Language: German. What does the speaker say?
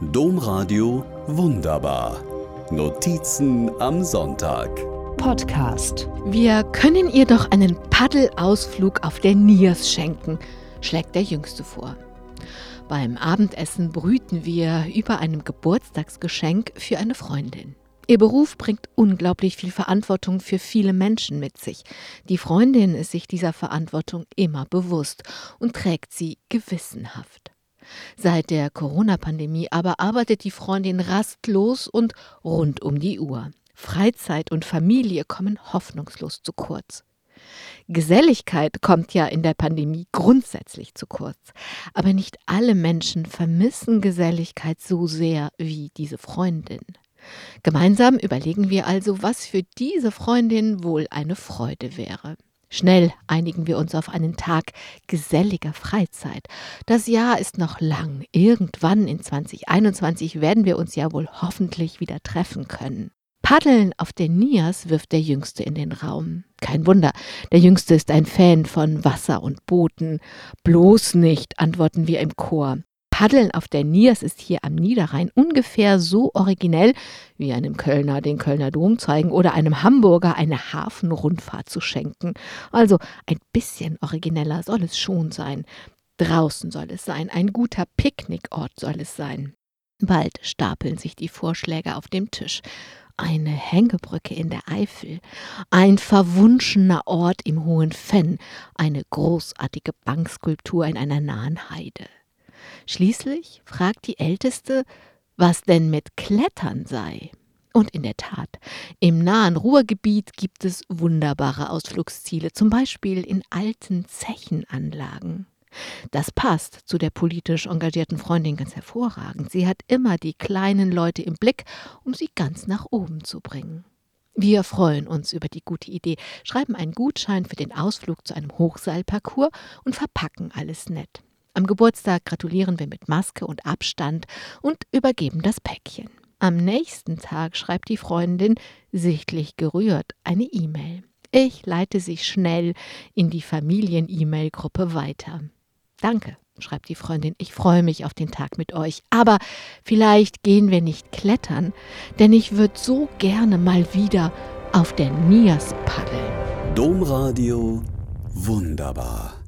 Domradio Wunderbar. Notizen am Sonntag. Podcast. Wir können ihr doch einen Paddelausflug auf der Niers schenken, schlägt der Jüngste vor. Beim Abendessen brüten wir über einem Geburtstagsgeschenk für eine Freundin. Ihr Beruf bringt unglaublich viel Verantwortung für viele Menschen mit sich. Die Freundin ist sich dieser Verantwortung immer bewusst und trägt sie gewissenhaft. Seit der Corona-Pandemie aber arbeitet die Freundin rastlos und rund um die Uhr. Freizeit und Familie kommen hoffnungslos zu kurz. Geselligkeit kommt ja in der Pandemie grundsätzlich zu kurz. Aber nicht alle Menschen vermissen Geselligkeit so sehr wie diese Freundin. Gemeinsam überlegen wir also, was für diese Freundin wohl eine Freude wäre. Schnell einigen wir uns auf einen Tag geselliger Freizeit. Das Jahr ist noch lang. Irgendwann in 2021 werden wir uns ja wohl hoffentlich wieder treffen können. Paddeln auf der Nias wirft der Jüngste in den Raum. Kein Wunder, der Jüngste ist ein Fan von Wasser und Booten. Bloß nicht, antworten wir im Chor. Paddeln auf der Niers ist hier am Niederrhein ungefähr so originell, wie einem Kölner den Kölner Dom zeigen oder einem Hamburger eine Hafenrundfahrt zu schenken. Also ein bisschen origineller soll es schon sein. Draußen soll es sein, ein guter Picknickort soll es sein. Bald stapeln sich die Vorschläge auf dem Tisch. Eine Hängebrücke in der Eifel, ein verwunschener Ort im Hohen Fenn, eine großartige Bankskulptur in einer nahen Heide. Schließlich fragt die Älteste, was denn mit Klettern sei. Und in der Tat, im nahen Ruhrgebiet gibt es wunderbare Ausflugsziele, zum Beispiel in alten Zechenanlagen. Das passt zu der politisch engagierten Freundin ganz hervorragend. Sie hat immer die kleinen Leute im Blick, um sie ganz nach oben zu bringen. Wir freuen uns über die gute Idee, schreiben einen Gutschein für den Ausflug zu einem Hochseilparcours und verpacken alles nett. Am Geburtstag gratulieren wir mit Maske und Abstand und übergeben das Päckchen. Am nächsten Tag schreibt die Freundin, sichtlich gerührt, eine E-Mail. Ich leite sie schnell in die Familien-E-Mail-Gruppe weiter. Danke, schreibt die Freundin, ich freue mich auf den Tag mit euch. Aber vielleicht gehen wir nicht klettern, denn ich würde so gerne mal wieder auf der Nias paddeln. Domradio Wunderbar.